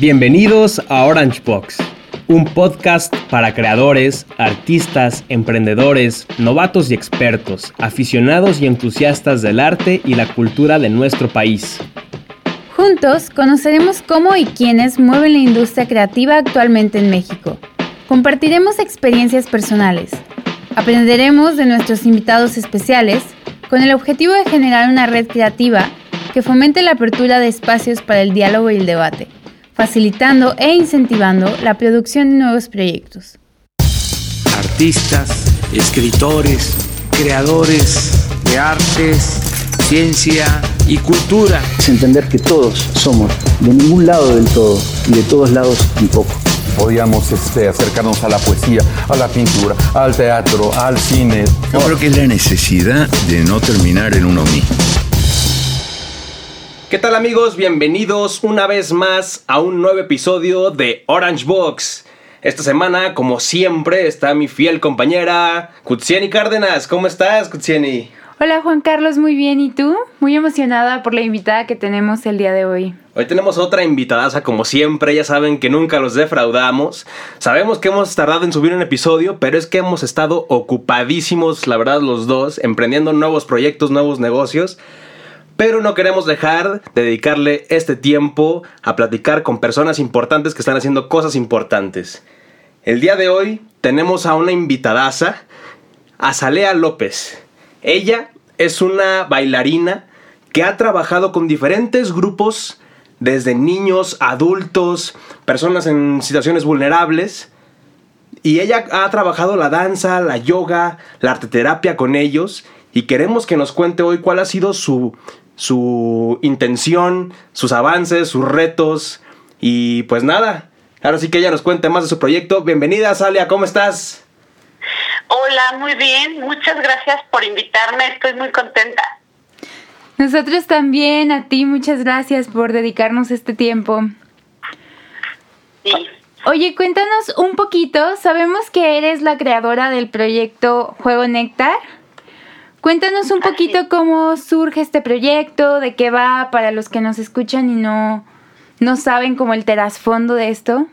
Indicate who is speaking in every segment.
Speaker 1: Bienvenidos a Orange Box, un podcast para creadores, artistas, emprendedores, novatos y expertos, aficionados y entusiastas del arte y la cultura de nuestro país.
Speaker 2: Juntos conoceremos cómo y quiénes mueven la industria creativa actualmente en México. Compartiremos experiencias personales. Aprenderemos de nuestros invitados especiales con el objetivo de generar una red creativa que fomente la apertura de espacios para el diálogo y el debate facilitando e incentivando la producción de nuevos proyectos.
Speaker 3: Artistas, escritores, creadores de artes, ciencia y cultura.
Speaker 4: Es entender que todos somos de ningún lado del todo y de todos lados un poco.
Speaker 5: Podíamos este, acercarnos a la poesía, a la pintura, al teatro, al cine.
Speaker 6: Yo creo que es la necesidad de no terminar en uno mismo.
Speaker 1: ¿Qué tal amigos? Bienvenidos una vez más a un nuevo episodio de Orange Box. Esta semana, como siempre, está mi fiel compañera Kutsieni Cárdenas. ¿Cómo estás, Kutsieni?
Speaker 2: Hola Juan Carlos, muy bien. ¿Y tú? Muy emocionada por la invitada que tenemos el día de hoy.
Speaker 1: Hoy tenemos otra invitada, como siempre, ya saben que nunca los defraudamos. Sabemos que hemos tardado en subir un episodio, pero es que hemos estado ocupadísimos, la verdad, los dos, emprendiendo nuevos proyectos, nuevos negocios pero no queremos dejar de dedicarle este tiempo a platicar con personas importantes que están haciendo cosas importantes. El día de hoy tenemos a una invitadaza, Azalea López. Ella es una bailarina que ha trabajado con diferentes grupos, desde niños, adultos, personas en situaciones vulnerables. Y ella ha trabajado la danza, la yoga, la arteterapia con ellos. Y queremos que nos cuente hoy cuál ha sido su, su intención, sus avances, sus retos. Y pues nada, ahora sí que ella nos cuente más de su proyecto. Bienvenida, Salia, ¿cómo estás?
Speaker 7: Hola, muy bien. Muchas gracias por invitarme. Estoy muy contenta.
Speaker 2: Nosotros también, a ti, muchas gracias por dedicarnos este tiempo.
Speaker 7: Sí.
Speaker 2: Oye, cuéntanos un poquito. Sabemos que eres la creadora del proyecto Juego Néctar. Cuéntanos un poquito cómo surge este proyecto, de qué va para los que nos escuchan y no, no saben como el trasfondo de esto.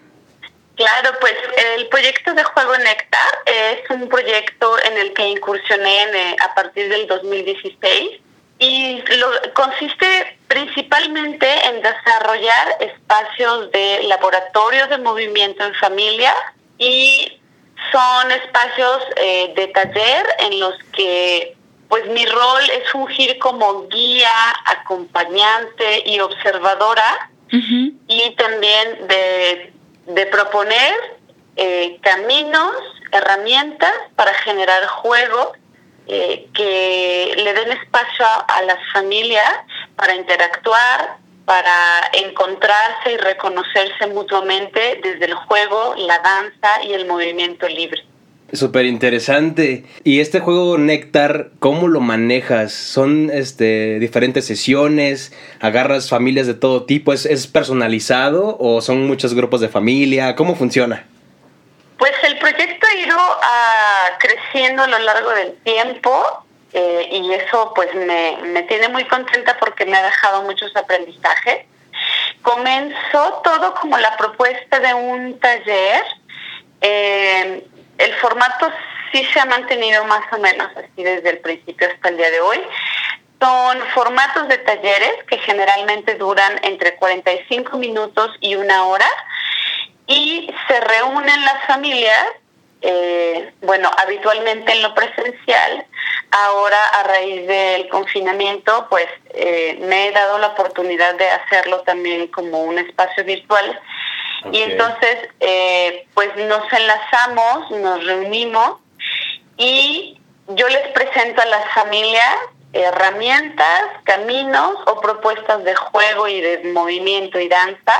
Speaker 7: Claro, pues el proyecto de Juego Néctar es un proyecto en el que incursioné eh, a partir del 2016 y lo, consiste principalmente en desarrollar espacios de laboratorio de movimiento en familia y son espacios eh, de taller en los que pues mi rol es fungir como guía, acompañante y observadora y también de, proponer eh, caminos, herramientas para generar juegos eh, que le den espacio a las familias para interactuar, para encontrarse y reconocerse mutuamente desde el juego, la danza y el movimiento libre.
Speaker 1: Súper interesante. Y este juego Néctar, ¿cómo lo manejas? ¿Son este, diferentes sesiones? ¿Agarras familias de todo tipo? ¿Es, ¿Es personalizado o son muchos grupos de familia? ¿Cómo funciona?
Speaker 7: Pues el proyecto ha ido ah, creciendo a lo largo del tiempo eh, y eso pues me, me tiene muy contenta porque me ha dejado muchos aprendizajes. Comenzó todo como la propuesta de un taller eh, el formato sí se ha mantenido más o menos así desde el principio hasta el día de hoy. Son formatos de talleres que generalmente duran entre 45 minutos y una hora y se reúnen las familias, eh, bueno, habitualmente en lo presencial. Ahora, a raíz del confinamiento, pues eh, me he dado la oportunidad de hacerlo también como un espacio virtual y entonces, eh, pues nos enlazamos, nos reunimos y yo les presento a las familias herramientas, caminos o propuestas de juego y de movimiento y danza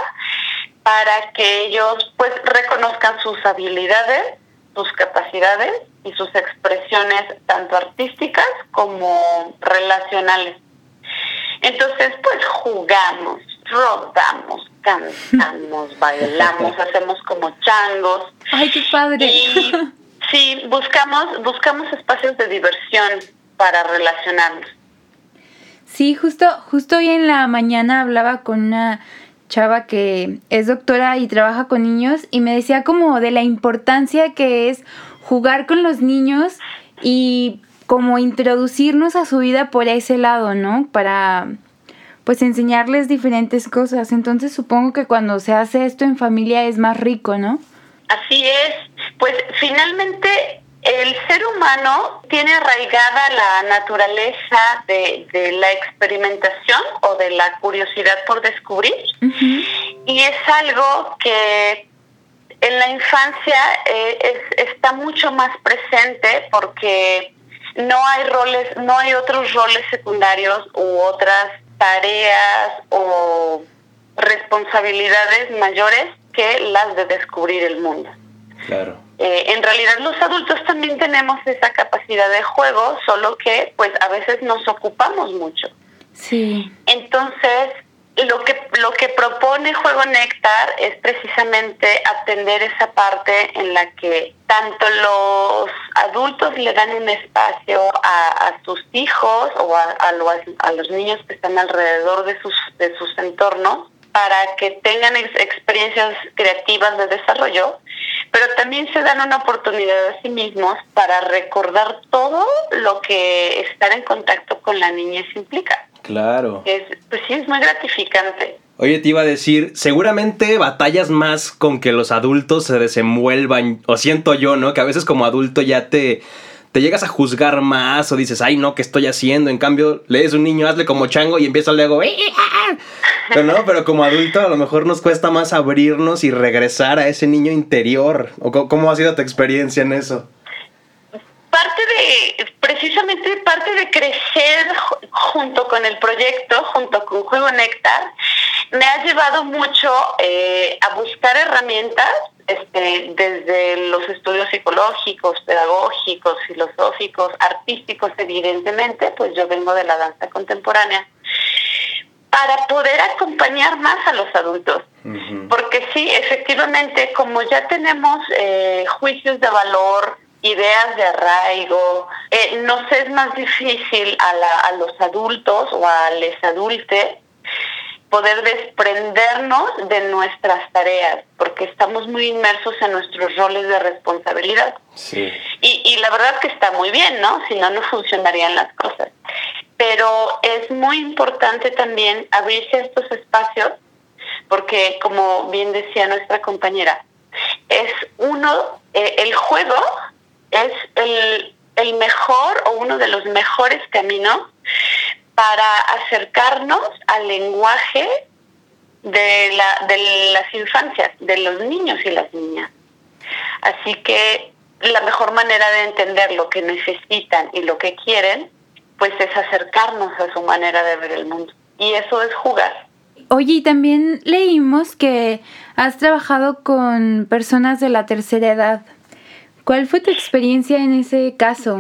Speaker 7: para que ellos pues reconozcan sus habilidades, sus capacidades y sus expresiones tanto artísticas como relacionales. Entonces pues jugamos, rodamos, cantamos, bailamos, hacemos como changos.
Speaker 2: Ay, qué padre.
Speaker 7: Y sí, buscamos, buscamos espacios de diversión para relacionarnos.
Speaker 2: Sí, justo, justo hoy en la mañana hablaba con una chava que es doctora y trabaja con niños y me decía como de la importancia que es jugar con los niños y como introducirnos a su vida por ese lado, ¿no? Para pues enseñarles diferentes cosas. Entonces supongo que cuando se hace esto en familia es más rico, ¿no?
Speaker 7: Así es. Pues finalmente el ser humano tiene arraigada la naturaleza de, la experimentación o de la curiosidad por descubrir y es algo que en la infancia eh, está mucho más presente porque no hay roles, no hay otros roles secundarios u otras tareas o responsabilidades mayores que las de descubrir el mundo.
Speaker 1: Claro.
Speaker 7: Eh, en realidad los adultos también tenemos esa capacidad de juego, solo que pues a veces nos ocupamos mucho.
Speaker 2: Sí.
Speaker 7: Entonces, lo que lo que propone Juego Néctar es precisamente atender esa parte en la que tanto los adultos le dan un espacio a, sus hijos o a, a, los niños que están alrededor de sus de sus entornos para que tengan experiencias creativas de desarrollo, pero también se dan una oportunidad a sí mismos para recordar todo lo que estar en contacto con la niñez implica.
Speaker 1: Claro.
Speaker 7: Es, pues sí, es muy gratificante.
Speaker 1: Oye, te iba a decir, seguramente batallas más con que los adultos se desenvuelvan, o siento yo, ¿no? Que a veces como adulto ya te, te llegas a juzgar más o dices, ay, no, ¿qué estoy haciendo? En cambio, lees un niño, hazle como chango y empieza luego, ¡Eh, pero no, pero como adulto a lo mejor nos cuesta más abrirnos y regresar a ese niño interior. ¿O cómo ha sido tu experiencia en eso?
Speaker 7: parte de, precisamente parte de crecer junto con el proyecto, junto con Juego Néctar, me ha llevado mucho eh, a buscar herramientas este, desde los estudios psicológicos, pedagógicos, filosóficos, artísticos, evidentemente, pues yo vengo de la danza contemporánea, para poder acompañar más a los adultos. Porque sí, efectivamente, como ya tenemos eh, juicios de valor, ideas de arraigo. Eh, nos es más difícil a, los adultos o a les adultes poder desprendernos de nuestras tareas, porque estamos muy inmersos en nuestros roles de responsabilidad.
Speaker 1: Sí.
Speaker 7: Y, y la verdad que está muy bien, ¿no? Si no, no funcionarían las cosas. Pero es muy importante también abrirse a estos espacios, porque como bien decía nuestra compañera, es uno, eh, el juego es el, el mejor o uno de los mejores caminos para acercarnos al lenguaje de, la, de las infancias, de los niños y las niñas. Así que la mejor manera de entender lo que necesitan y lo que quieren, pues es acercarnos a su manera de ver el mundo. Y eso es jugar.
Speaker 2: Oye, y también leímos que has trabajado con personas de la tercera edad. ¿Cuál fue tu experiencia en ese caso?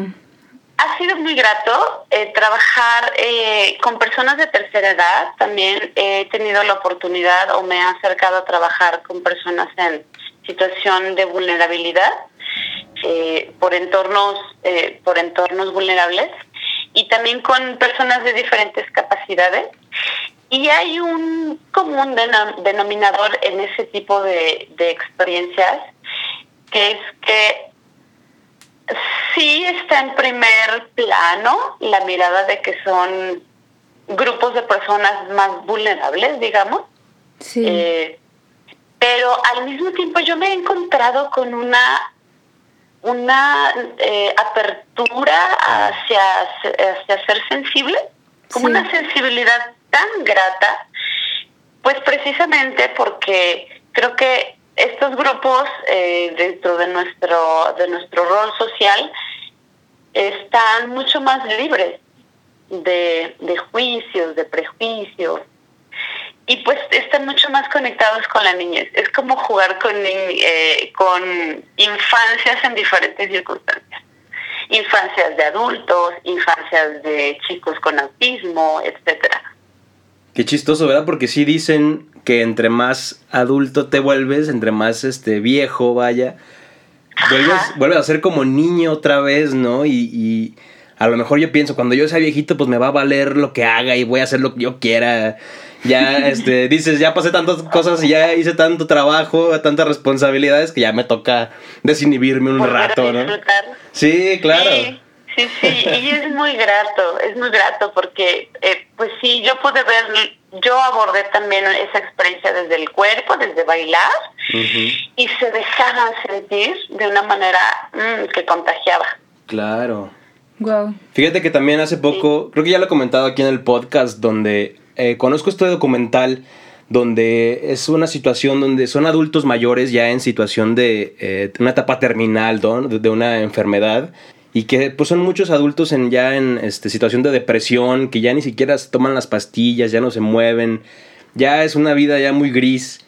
Speaker 7: Ha sido muy grato eh, trabajar eh, con personas de tercera edad. También he tenido la oportunidad o me he acercado a trabajar con personas en situación de vulnerabilidad eh, por entornos por entornos vulnerables y también con personas de diferentes capacidades. Y hay un común denominador en ese tipo de experiencias, que es que Sí está en primer plano la mirada de que son grupos de personas más vulnerables, digamos.
Speaker 2: Sí.
Speaker 7: Eh, pero al mismo tiempo yo me he encontrado con una una eh, apertura hacia, hacia ser sensible, como una sensibilidad tan grata, pues precisamente porque creo que estos grupos eh, dentro de nuestro de nuestro rol social están mucho más libres de, juicios, de prejuicios y pues están mucho más conectados con la niñez. Es como jugar con, eh, con infancias en diferentes circunstancias. Infancias de adultos, infancias de chicos con autismo, etcétera.
Speaker 1: Qué chistoso, ¿verdad? Porque sí dicen que entre más adulto te vuelves, entre más este viejo vaya, vuelves, a ser como niño otra vez, ¿no? Y, a lo mejor yo pienso, cuando yo sea viejito, pues me va a valer lo que haga y voy a hacer lo que yo quiera. Ya este, dices, ya pasé tantas cosas y ya hice tanto trabajo, tantas responsabilidades que ya me toca desinhibirme un rato, ¿no? Sí, claro.
Speaker 7: Sí, sí, sí, y es muy grato, es muy grato porque, eh, pues sí, yo pude ver, yo abordé también esa experiencia desde el cuerpo, desde bailar, y se dejaban sentir de una manera mm, que contagiaba.
Speaker 1: Claro.
Speaker 2: Wow.
Speaker 1: Fíjate que también hace poco, creo que ya lo he comentado aquí en el podcast, donde eh, conozco este documental donde es una situación donde son adultos mayores ya en situación de eh, una etapa terminal de una enfermedad y que pues son muchos adultos en ya en este, situación de depresión que ya ni siquiera toman las pastillas ya no se mueven ya es una vida ya muy gris.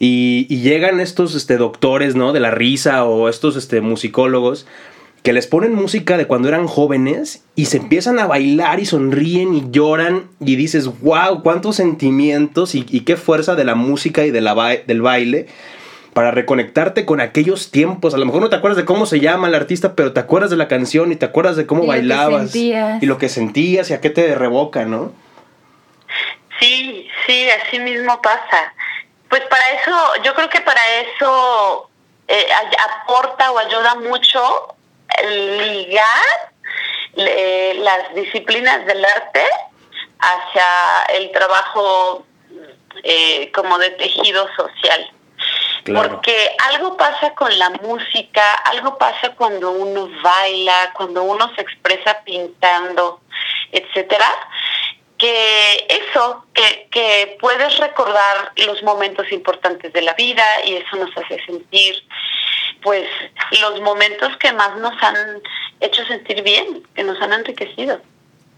Speaker 1: Y, llegan estos este, doctores no de la risa o estos este, musicólogos que les ponen música de cuando eran jóvenes y se empiezan a bailar y sonríen y lloran y dices, wow, cuántos sentimientos y, qué fuerza de la música y de la del baile para reconectarte con aquellos tiempos. A lo mejor no te acuerdas de cómo se llama el artista, pero te acuerdas de la canción y te acuerdas de cómo
Speaker 2: Y
Speaker 1: bailabas y lo que sentías y a qué te revoca, ¿no?
Speaker 7: Sí, sí, así mismo pasa. Pues para eso, yo creo que para eso eh, aporta o ayuda mucho ligar eh, las disciplinas del arte hacia el trabajo eh, como de tejido social.
Speaker 1: Claro.
Speaker 7: Porque algo pasa con la música, algo pasa cuando uno baila, cuando uno se expresa pintando, etcétera, que eso, que, que puedes recordar los momentos importantes de la vida y eso nos hace sentir, pues, los momentos que más nos han hecho sentir bien, que nos han enriquecido.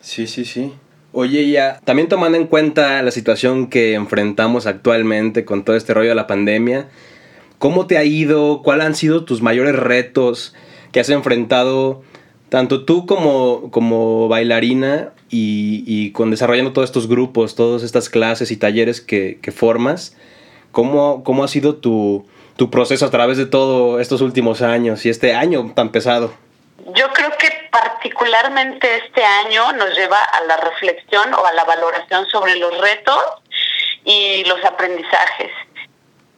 Speaker 1: Sí, sí, sí. Oye, ya, también tomando en cuenta la situación que enfrentamos actualmente con todo este rollo de la pandemia, ¿cómo te ha ido? ¿Cuáles han sido tus mayores retos que has enfrentado, tanto tú como, como bailarina y, y con desarrollando todos estos grupos, todas estas clases y talleres que, que formas? ¿Cómo, ¿Cómo ha sido tu, tu proceso a través de todos estos últimos años y este año tan pesado?
Speaker 7: Yo creo que particularmente este año nos lleva a la reflexión o a la valoración sobre los retos y los aprendizajes.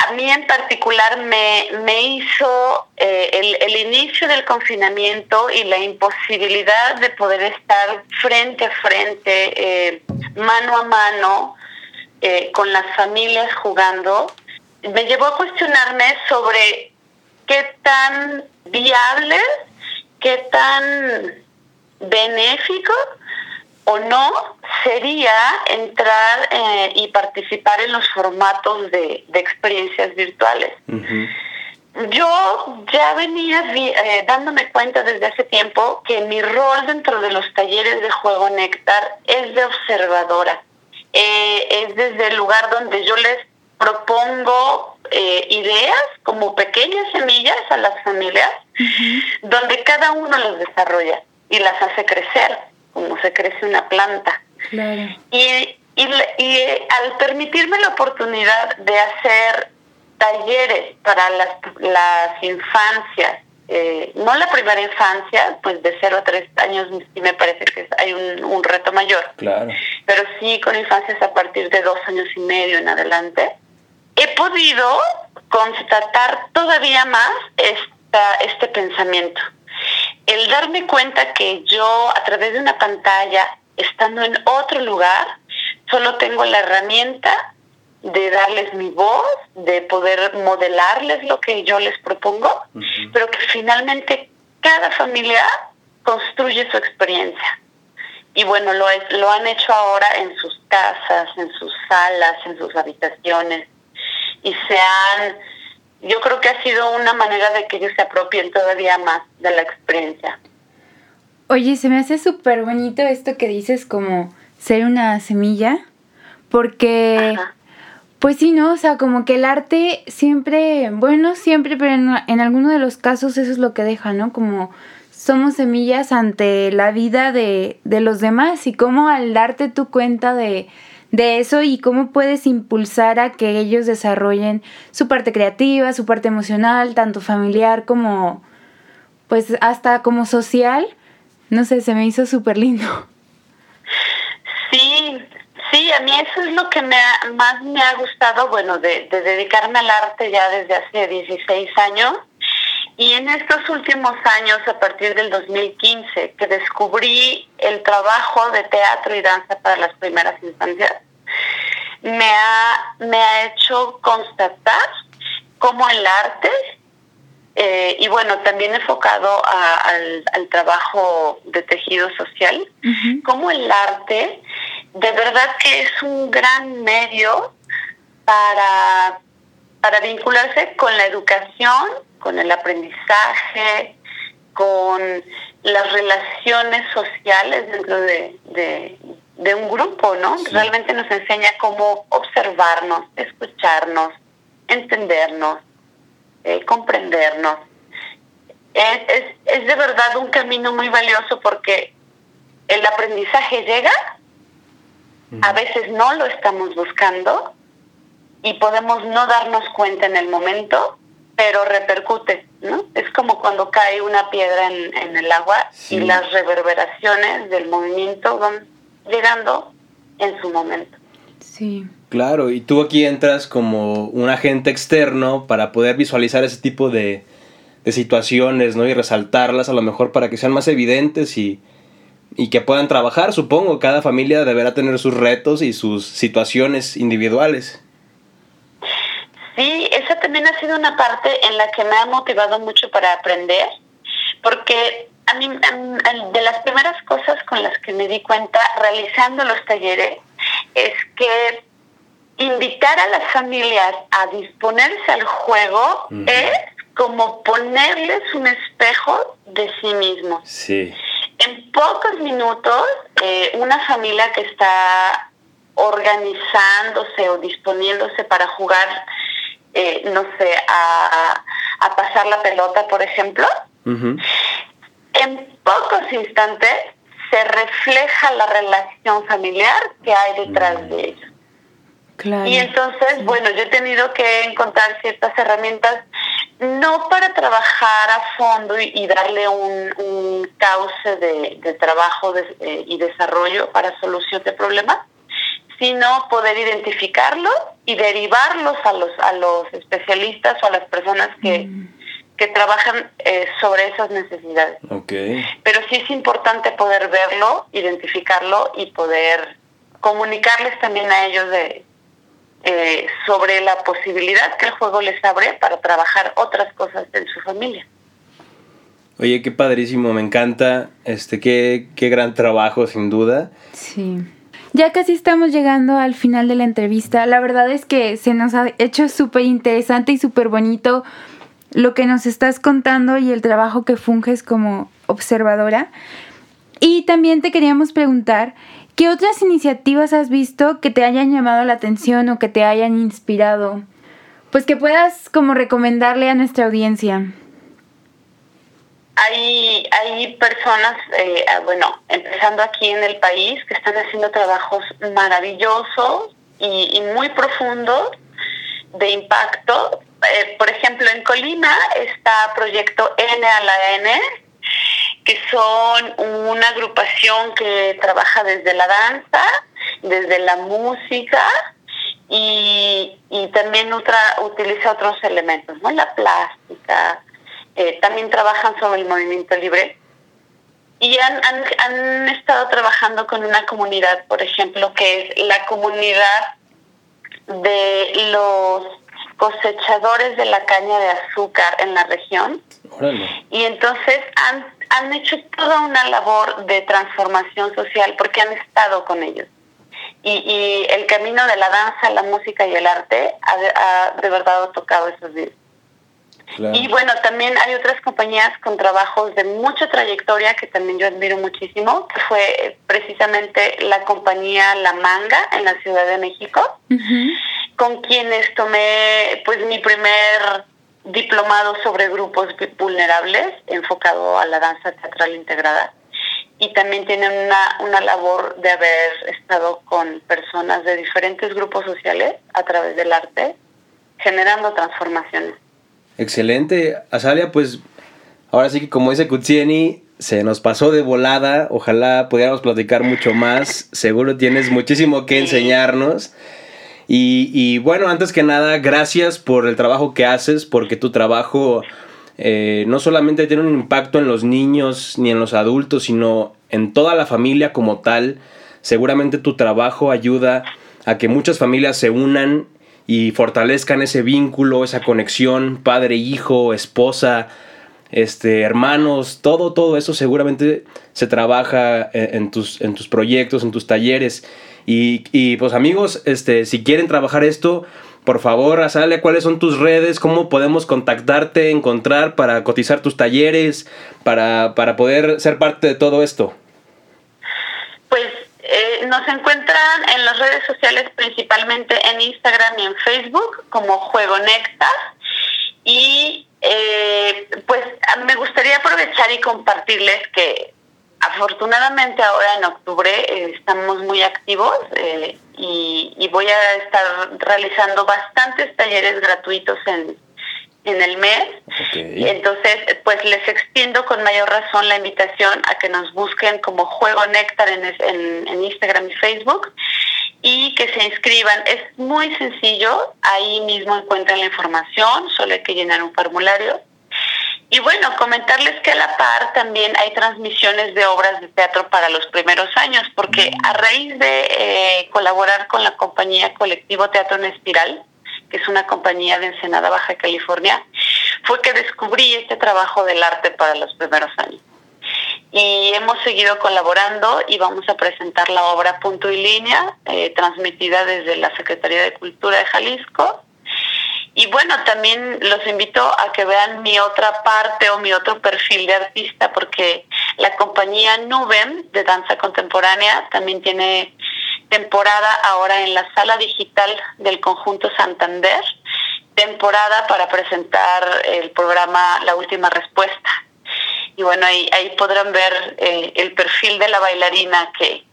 Speaker 7: A mí en particular me, me hizo eh, el, el inicio del confinamiento y la imposibilidad de poder estar frente a frente, eh, mano a mano, eh, con las familias jugando, me llevó a cuestionarme sobre qué tan viable, qué tan benéfico o no sería entrar eh, y participar en los formatos de, de experiencias virtuales. Yo ya venía eh, dándome cuenta desde hace tiempo que mi rol dentro de los talleres de juego Néctar es de observadora. Eh, es desde el lugar donde yo les propongo eh, ideas como pequeñas semillas a las familias, donde cada uno los desarrolla y las hace crecer, como se crece una planta.
Speaker 2: Claro.
Speaker 7: Y, y, y, eh, al permitirme la oportunidad de hacer talleres para las, las infancias, eh, no la primera infancia, pues de 0 a 3 años sí me parece que hay un, un reto mayor,
Speaker 1: Claro.
Speaker 7: pero sí con infancias a partir de dos años y medio en adelante, he podido constatar todavía más esta, este pensamiento. El darme cuenta que yo a través de una pantalla, estando en otro lugar, solo tengo la herramienta de darles mi voz, de poder modelarles lo que yo les propongo, pero que finalmente cada familia construye su experiencia. Y bueno, lo, es- lo han hecho ahora en sus casas, en sus salas, en sus habitaciones. Y se han, yo creo que ha sido una manera de que ellos se apropien todavía más de la experiencia.
Speaker 2: Oye, se me hace súper bonito esto que dices como ser una semilla, porque,
Speaker 7: Ajá.
Speaker 2: pues sí, ¿no? O sea, como que el arte siempre, bueno, siempre, pero en, en alguno de los casos eso es lo que deja, ¿no? Como somos semillas ante la vida de, de los demás y cómo al darte tu cuenta de, de eso y cómo puedes impulsar a que ellos desarrollen su parte creativa, su parte emocional, tanto familiar como, pues hasta como social, no sé, se me hizo súper lindo.
Speaker 7: Sí, Sí, a mí eso es lo que me más me ha gustado, bueno, de, de dedicarme al arte ya desde hace 16 años. Y en estos últimos años, a partir del 2015, que descubrí el trabajo de teatro y danza para las primeras infancias, me ha, me ha hecho constatar cómo el arte, eh, y bueno, también enfocado al, trabajo de tejido social, cómo el arte de verdad que es un gran medio para, para vincularse con la educación, con el aprendizaje, con las relaciones sociales dentro de, de, un grupo, ¿no? Realmente nos enseña cómo observarnos, escucharnos, entendernos, eh, comprendernos. Es, es, es de verdad un camino muy valioso porque el aprendizaje llega, a veces no lo estamos buscando y podemos no darnos cuenta en el momento, pero repercute, ¿no? Es como cuando cae una piedra en, el agua y las reverberaciones del movimiento van llegando en su momento.
Speaker 2: Sí.
Speaker 1: Claro, y tú aquí entras como un agente externo para poder visualizar ese tipo de, de situaciones, ¿no? Y resaltarlas a lo mejor para que sean más evidentes y, y que puedan trabajar, supongo. Cada familia deberá tener sus retos y sus situaciones individuales.
Speaker 7: Sí, esa también ha sido una parte en la que me ha motivado mucho para aprender, porque a mí de las primeras cosas con las que me di cuenta realizando los talleres es que invitar a las familias a disponerse al juego es como ponerles un espejo de sí mismos.
Speaker 1: Sí.
Speaker 7: En pocos minutos, eh, una familia que está organizándose o disponiéndose para jugar eh, no sé, a, pasar la pelota, por ejemplo, en pocos instantes se refleja la relación familiar que hay detrás de ellos. Y entonces, bueno, yo he tenido que encontrar ciertas herramientas, no para trabajar a fondo y, darle un, cauce de, trabajo eh, y desarrollo para solución de problemas, sino poder identificarlos y derivarlos a los, a los especialistas o a las personas que, mm. que trabajan eh, sobre esas necesidades.
Speaker 1: Okay.
Speaker 7: Pero sí es importante poder verlo, identificarlo y poder comunicarles también a ellos de, eh, sobre la posibilidad que el juego les abre para trabajar otras cosas en su familia.
Speaker 1: Oye, qué padrísimo, me encanta, este, qué, qué gran trabajo sin duda.
Speaker 2: Sí. Ya casi estamos llegando al final de la entrevista. La verdad es que se nos ha hecho súper interesante y súper bonito lo que nos estás contando y el trabajo que funges como observadora. Y también te queríamos preguntar, ¿qué otras iniciativas has visto que te hayan llamado la atención o que te hayan inspirado? Pues que puedas como recomendarle a nuestra audiencia
Speaker 7: hay, hay personas, eh, ah, bueno, empezando aquí en el país, que están haciendo trabajos maravillosos y, muy profundos de impacto. Eh, por ejemplo, en Colima está Proyecto N a la N, que son una agrupación que trabaja desde la danza, desde la música y, y también otra, utiliza otros elementos, ¿no? La plástica, eh, también trabajan sobre el movimiento libre y han, han, estado trabajando con una comunidad, por ejemplo, que es la comunidad de los cosechadores de la caña de azúcar en la región. Y entonces han, han hecho toda una labor de transformación social porque han estado con ellos. Y, y el camino de la danza, la música y el arte ha, ha de verdad tocado esos Y bueno, también hay otras compañías con trabajos de mucha trayectoria que también yo admiro muchísimo, que fue precisamente la compañía La Manga en la Ciudad de México, con quienes tomé pues mi primer diplomado sobre grupos vulnerables enfocado a la danza teatral integrada. Y también tienen una, una labor de haber estado con personas de diferentes grupos sociales a través del arte, generando transformaciones.
Speaker 1: Excelente. Azalia, pues ahora sí que como dice Kutsieni, se nos pasó de volada. Ojalá pudiéramos platicar mucho más. Seguro tienes muchísimo que enseñarnos. Y, bueno, antes que nada, gracias por el trabajo que haces, porque tu trabajo eh, no solamente tiene un impacto en los niños ni en los adultos, sino en toda la familia como tal. Seguramente tu trabajo ayuda a que muchas familias se unan y fortalezcan ese vínculo, esa conexión, padre, hijo, esposa, este, hermanos, todo, todo eso seguramente se trabaja en, tus, en tus proyectos, en tus talleres. Y, y, pues amigos, este, si quieren trabajar esto, por favor, Azalea, ¿cuáles son tus redes? ¿Cómo podemos contactarte, encontrar para cotizar tus talleres, para, para poder ser parte de todo esto?
Speaker 7: Pues eh, nos encuentran en las redes sociales, principalmente en Instagram y en Facebook, como Juego Nectar. Y eh, pues me gustaría aprovechar y compartirles que afortunadamente ahora en octubre eh, estamos muy activos y, voy a estar realizando bastantes talleres gratuitos en, en el mes. Entonces, pues les extiendo con mayor razón la invitación a que nos busquen como Juego Néctar en, en, en Instagram y Facebook y que se inscriban. Es muy sencillo, ahí mismo encuentran la información, solo hay que llenar un formulario. Y bueno, comentarles que a la par también hay transmisiones de obras de teatro para los primeros años, porque a raíz de eh, colaborar con la compañía Colectivo Teatro en Espiral, que es una compañía de Ensenada, Baja California, fue que descubrí este trabajo del arte para los primeros años y hemos seguido colaborando y vamos a presentar la obra Punto y Línea, eh, transmitida desde la Secretaría de Cultura de Jalisco. Y bueno, también los invito a que vean mi otra parte o mi otro perfil de artista, porque la compañía Nubem de danza contemporánea también tiene temporada ahora en la sala digital del conjunto Santander, temporada para presentar el programa La Última Respuesta y bueno, ahí, ahí podrán ver eh, el perfil de la bailarina que,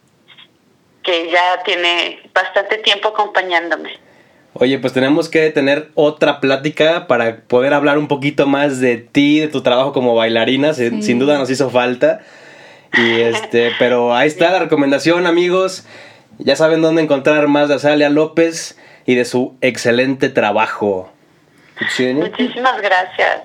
Speaker 7: que ya tiene bastante tiempo acompañándome.
Speaker 1: Oye, pues tenemos que tener otra plática para poder hablar un poquito más de ti, de tu trabajo como bailarina. Sin duda nos hizo falta. Y este, pero ahí está la recomendación, amigos. Ya saben dónde encontrar más de Azalia López y de su excelente trabajo.
Speaker 7: Muchísimas gracias.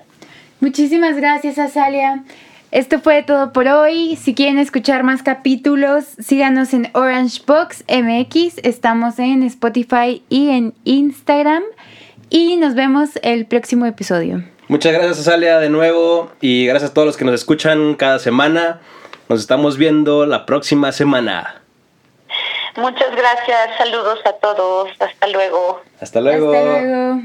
Speaker 2: Muchísimas gracias, Azalia. Esto fue todo por hoy. Si quieren escuchar más capítulos, síganos en Orange Box MX. Estamos en Spotify y en Instagram. Y nos vemos el próximo episodio.
Speaker 1: Muchas gracias, Azalia, de nuevo. Y gracias a todos los que nos escuchan cada semana. Nos estamos viendo la próxima semana.
Speaker 7: Muchas gracias. Saludos a todos. Hasta luego.
Speaker 1: Hasta luego.
Speaker 2: Hasta luego.